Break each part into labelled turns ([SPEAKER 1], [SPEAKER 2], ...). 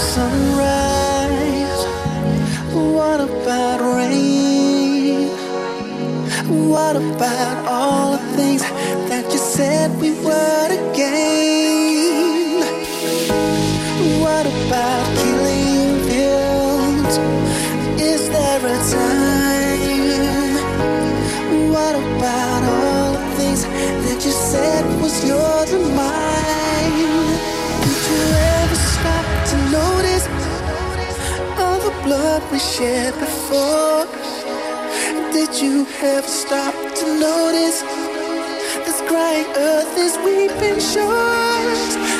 [SPEAKER 1] sunrise? What about rain? What about all we shared before? Did you ever stop to notice this crying earth is weeping shores?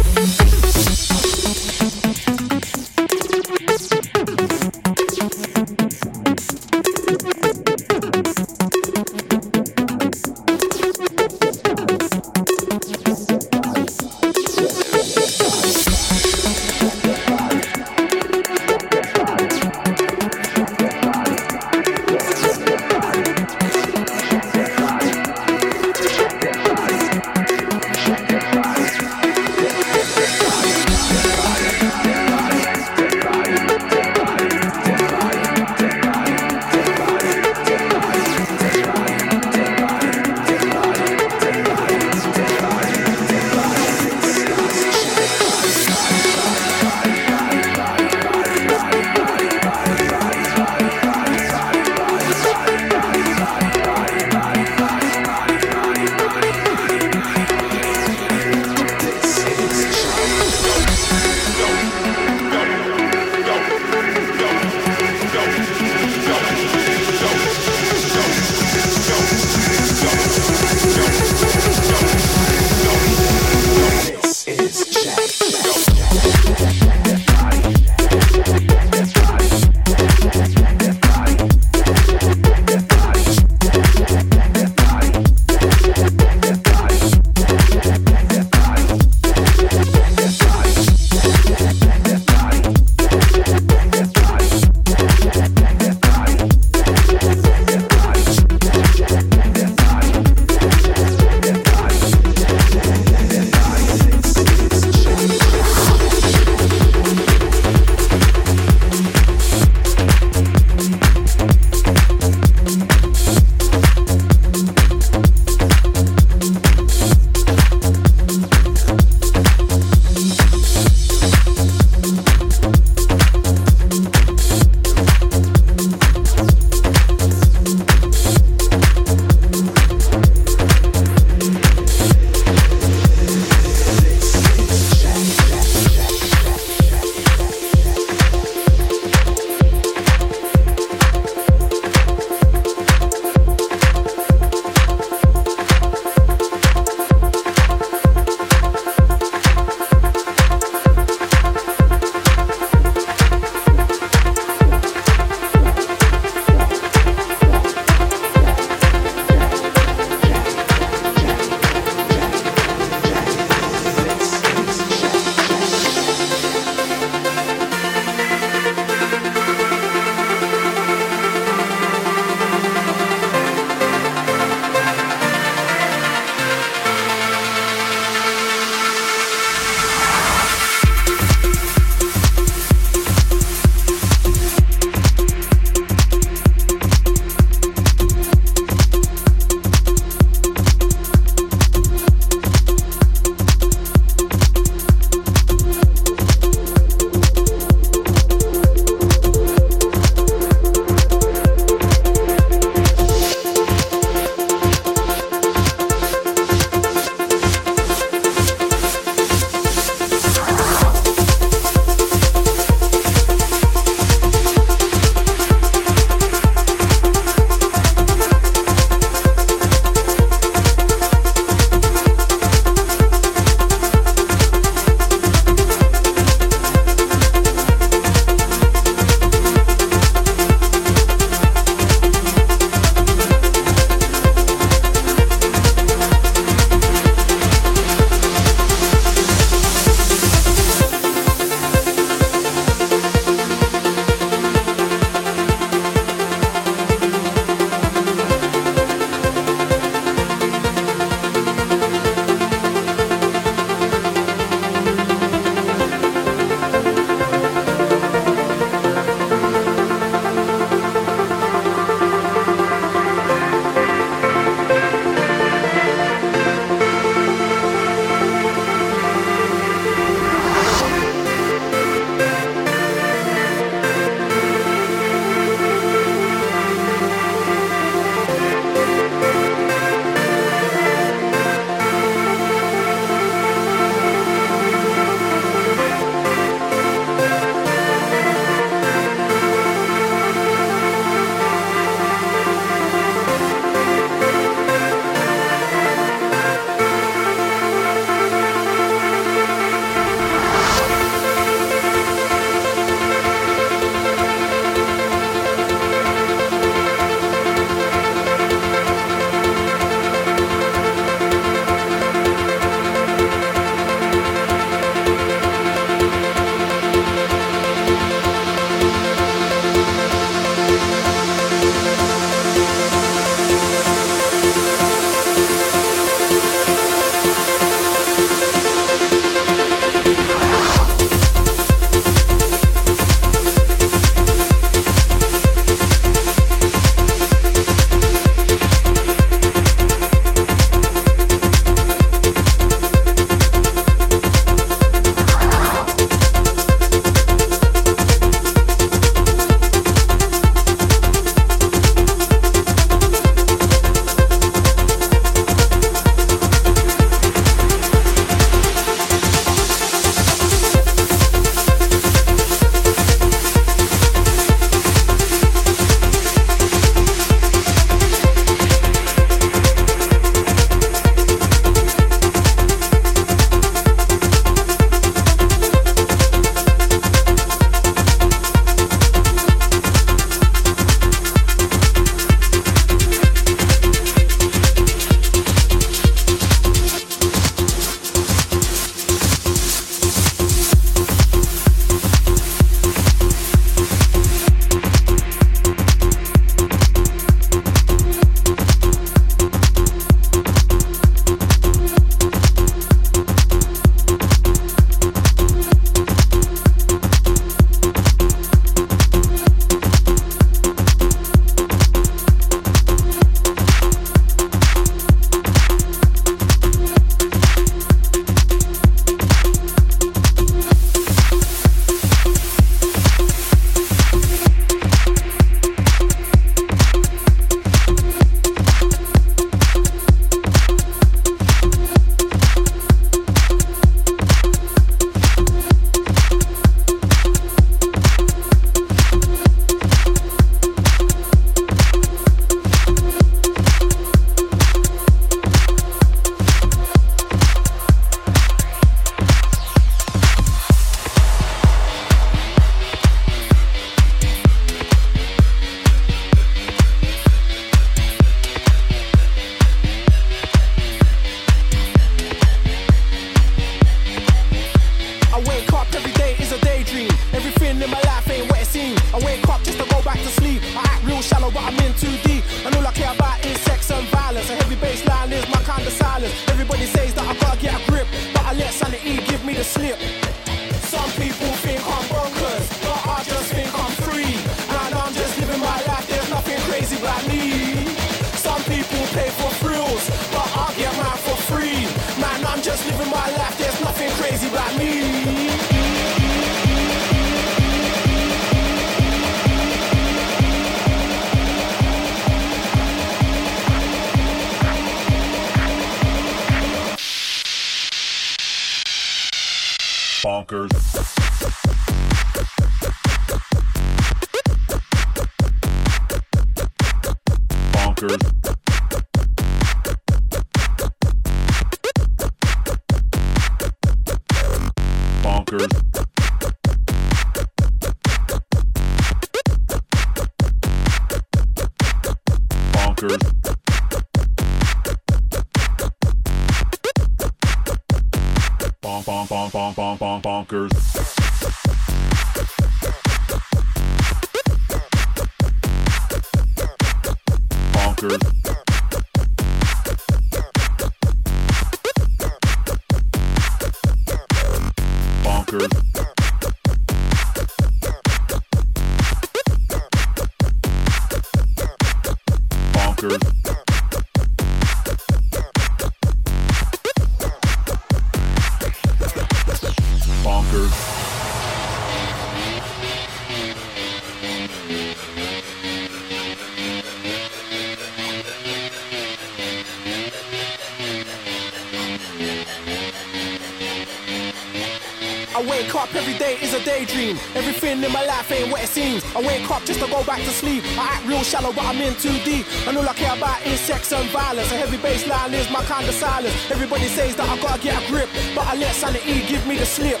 [SPEAKER 2] Wake up every day is a daydream. Everything in my life ain't what it seems. I wake up just to go back to sleep. I act real shallow, but I'm in too deep. And all I care about is sex and violence. A heavy bass line is my kind of silence. Everybody says that I gotta get a grip, but I let sanity give me the slip.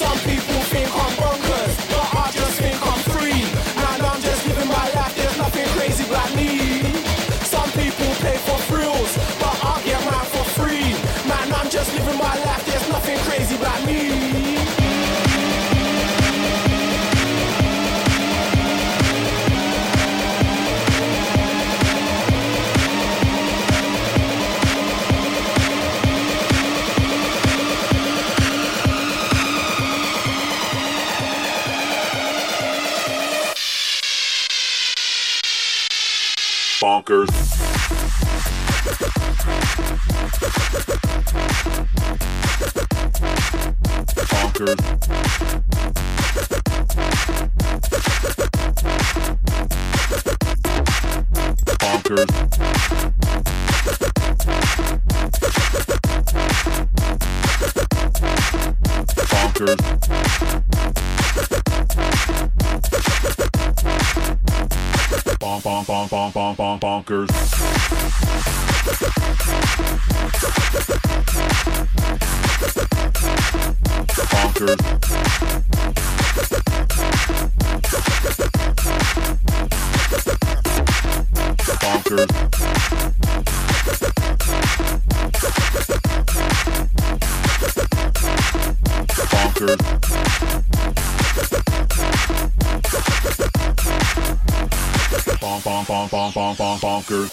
[SPEAKER 2] Some people think I'm bonkers. Bonkers. Bonkers. Bonkers. bonk, bonk, bonk, bonk, bonk, bonk, bonkers. The bonkers. The bonkers. Bonk, bonk, bonk, bonk, bonk,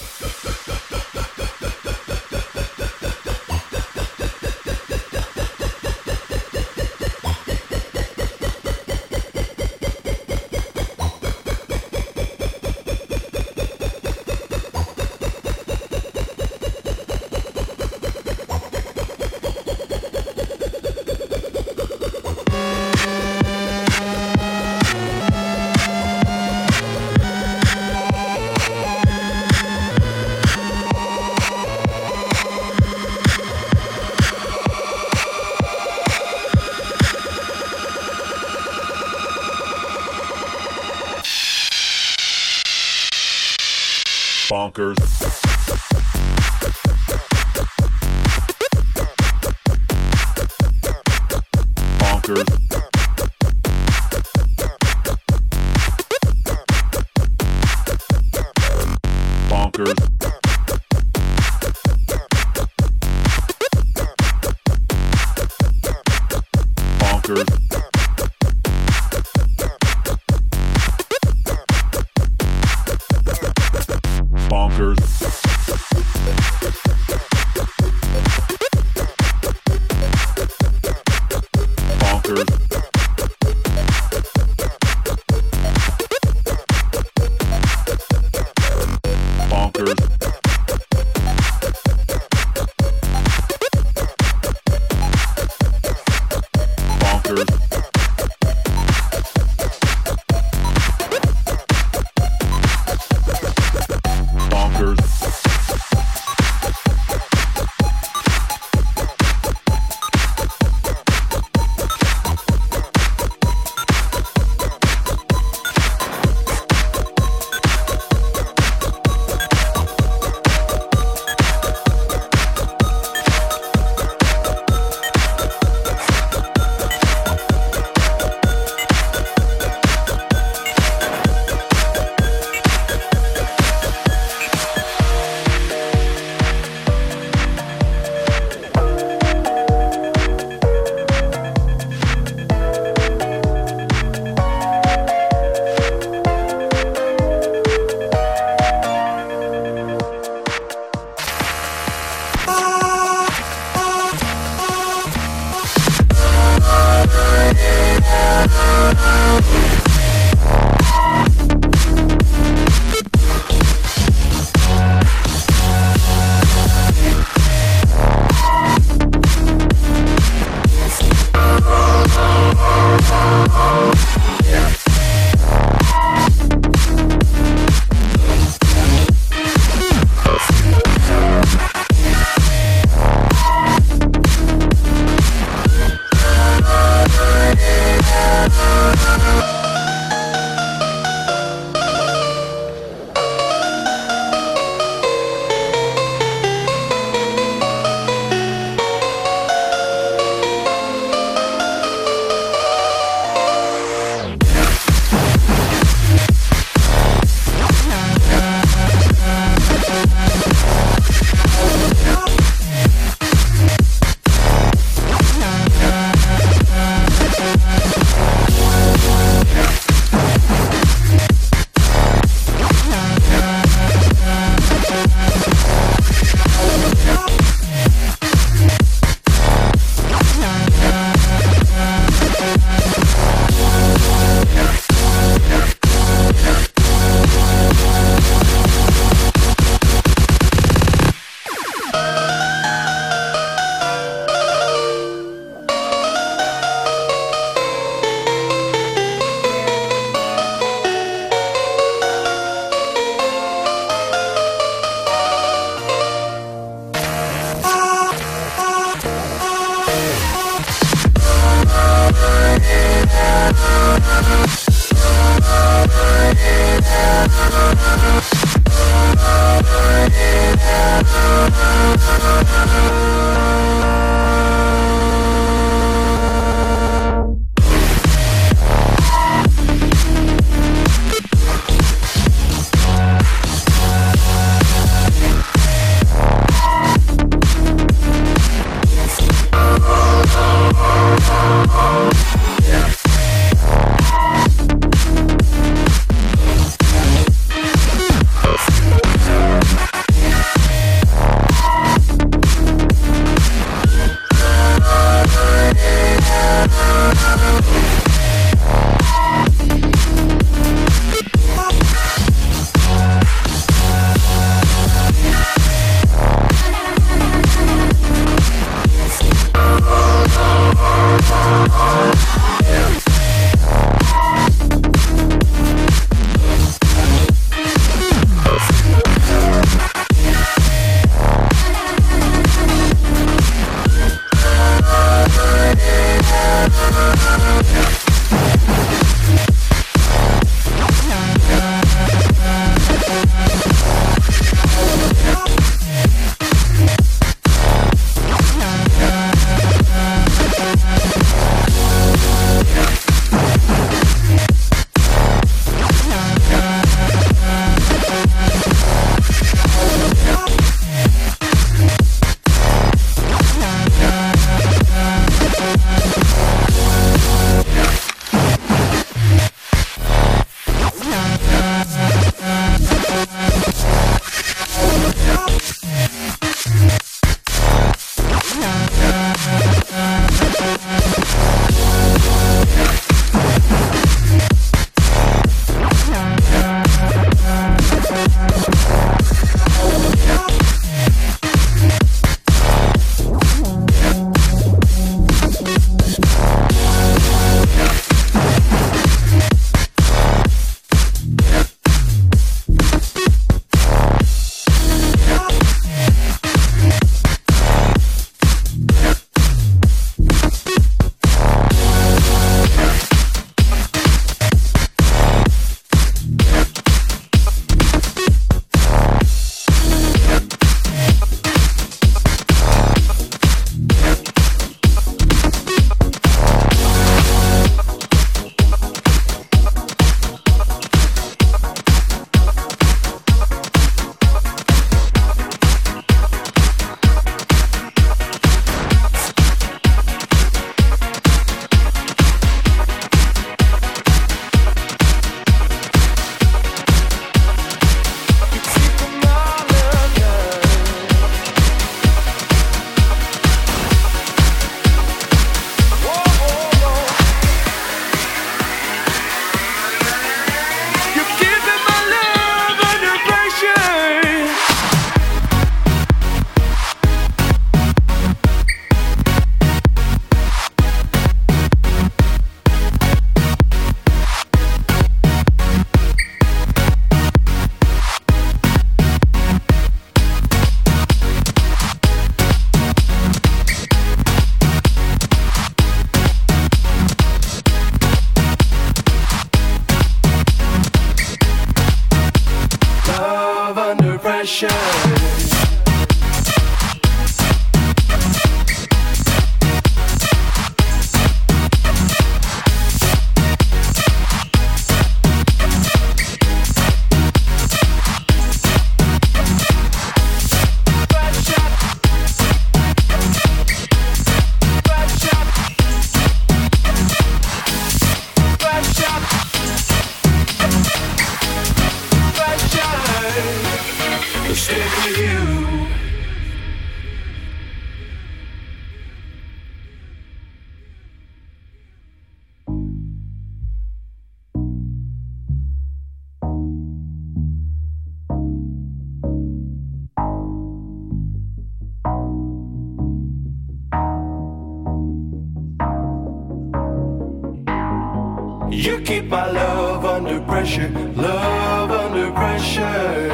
[SPEAKER 2] You keep my love under pressure, love under pressure.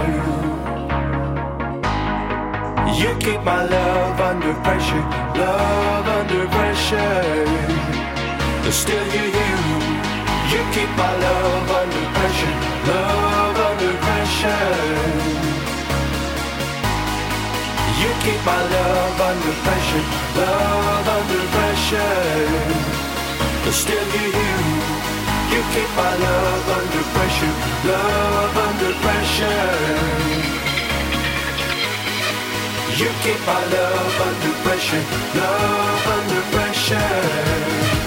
[SPEAKER 2] You keep my love under pressure, love under pressure.
[SPEAKER 3] But still you, you, you keep my love under pressure, love under pressure. You keep my love under pressure, love under
[SPEAKER 4] pressure.
[SPEAKER 5] But still you, you. You keep my love under pressure, love under pressure. You keep my love under pressure, love under pressure.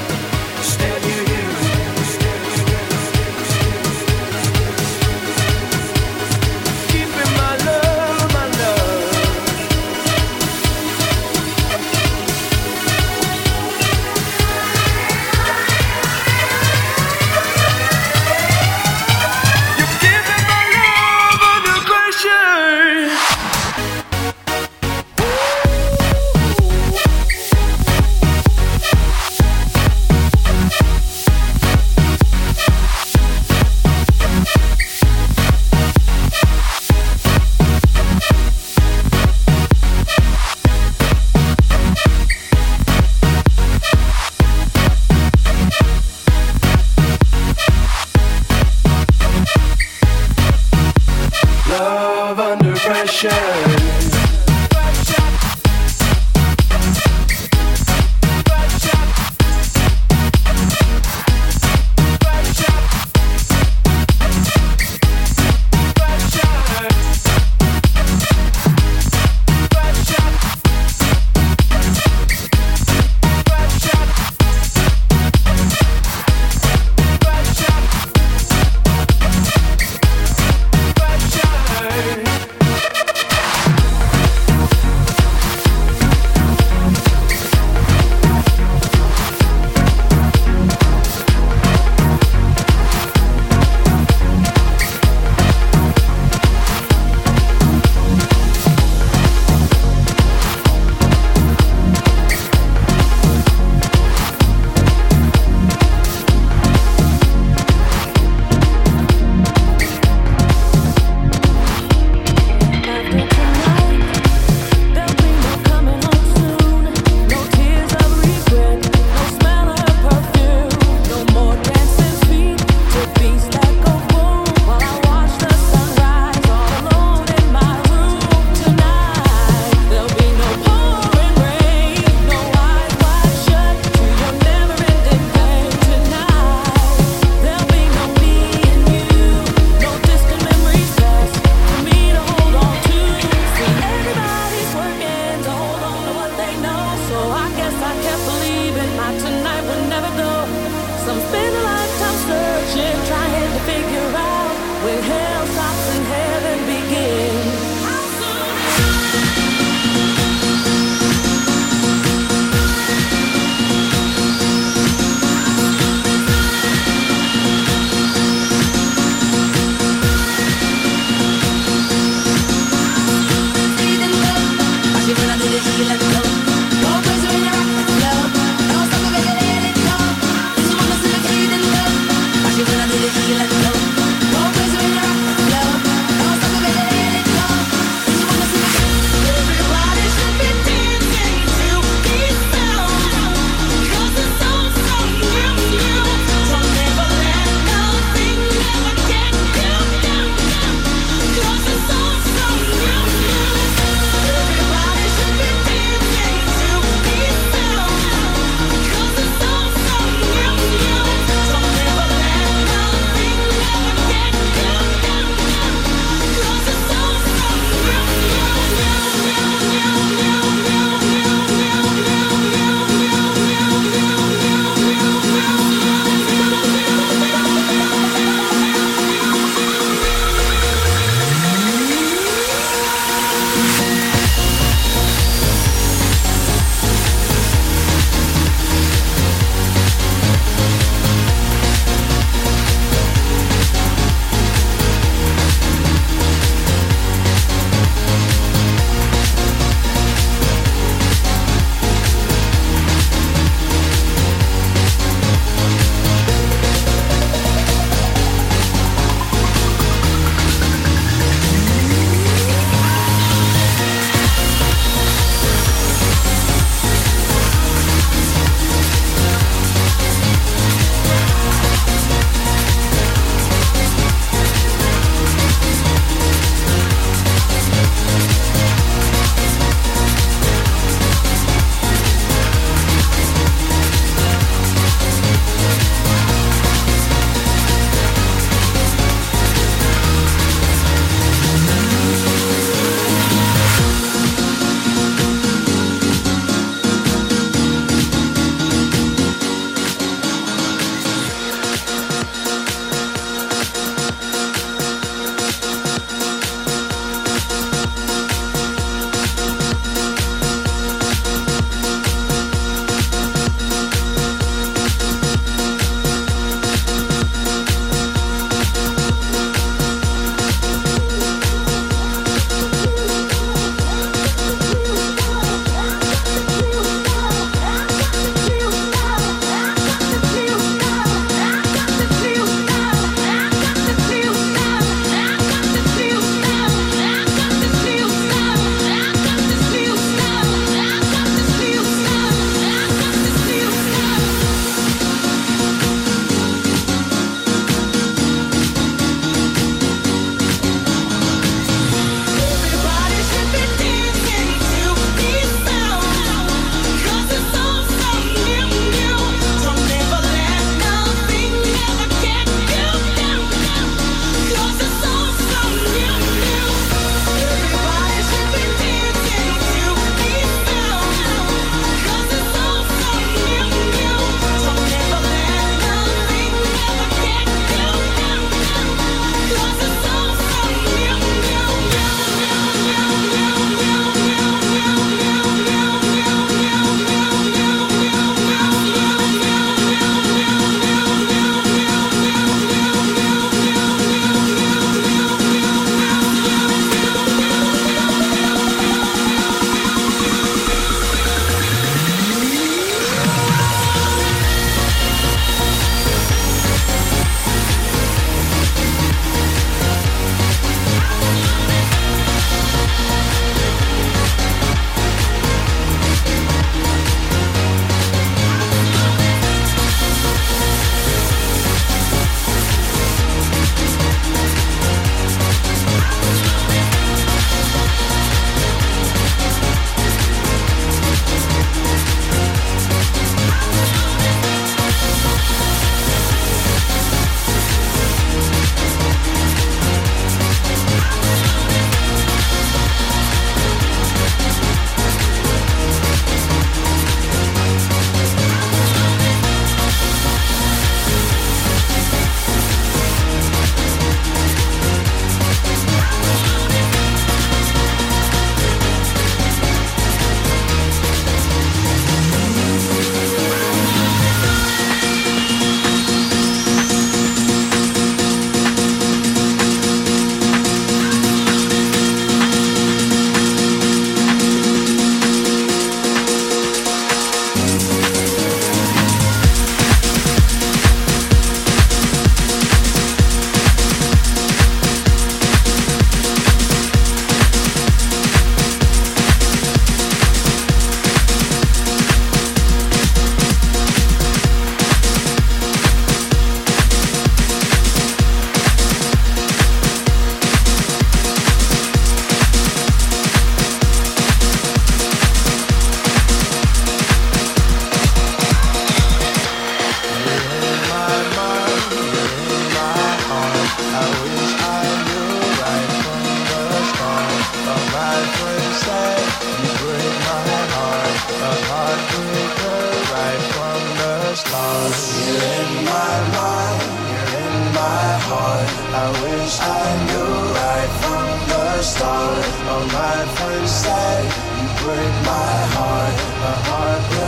[SPEAKER 5] pressure. Start. All my friends said you break my heart, a heartbreaker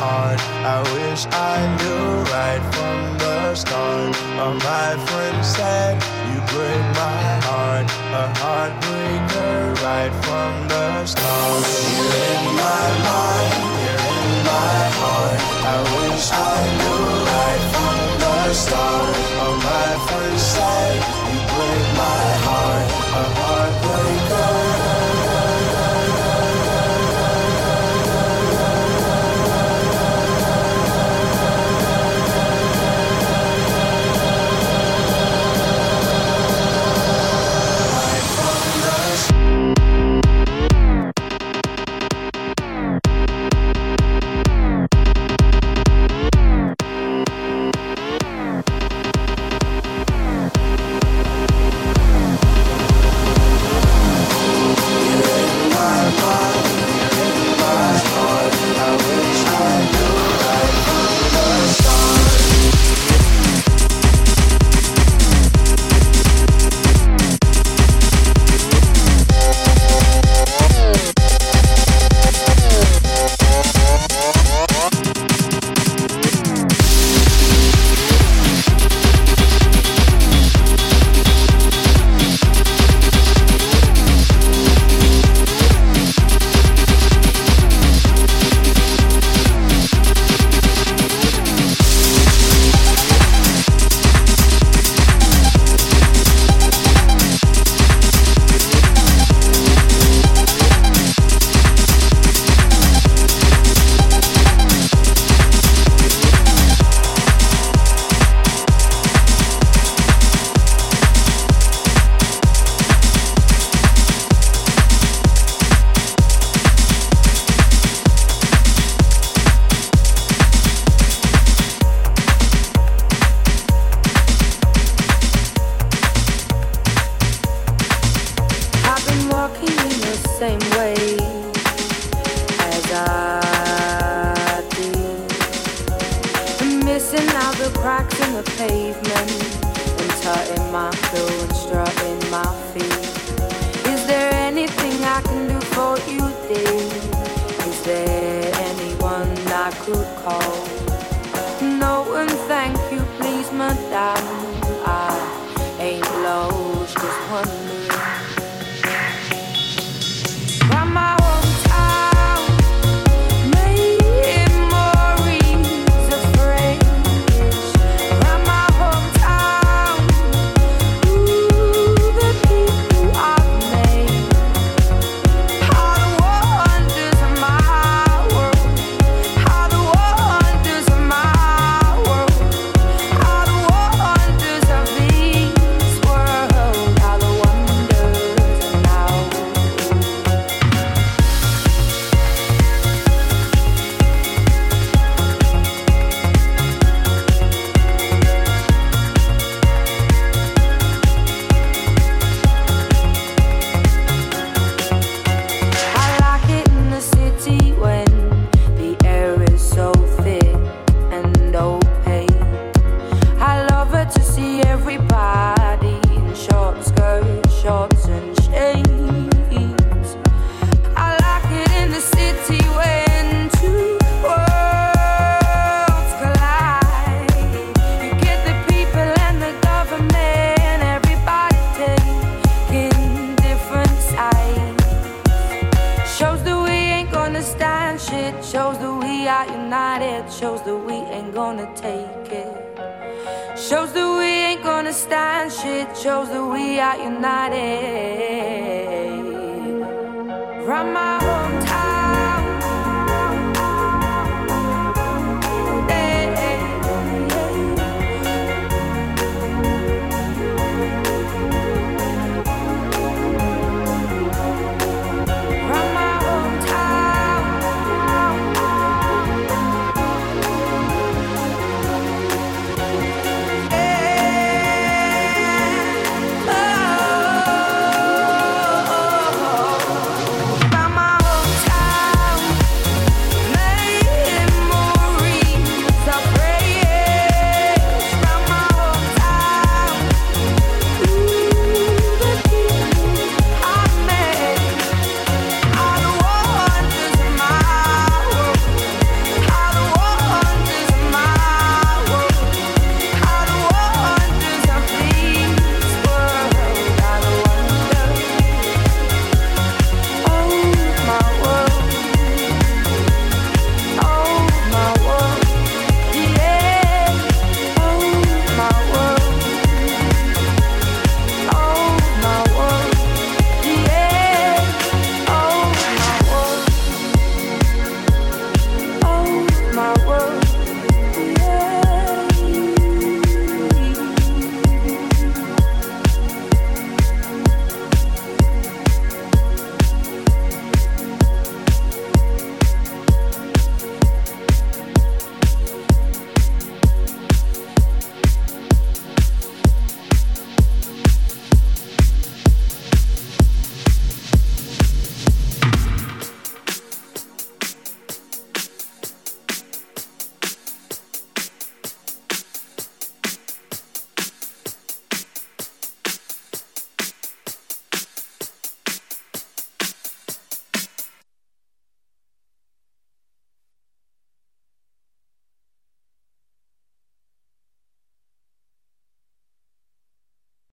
[SPEAKER 5] heart. I wish I knew right from the start. All my friends said you break my heart, a heartbreaker right from the start. You're in my mind, you're in my heart. I wish I knew right from the start. All my friends said you break my heart, a heartbreaker.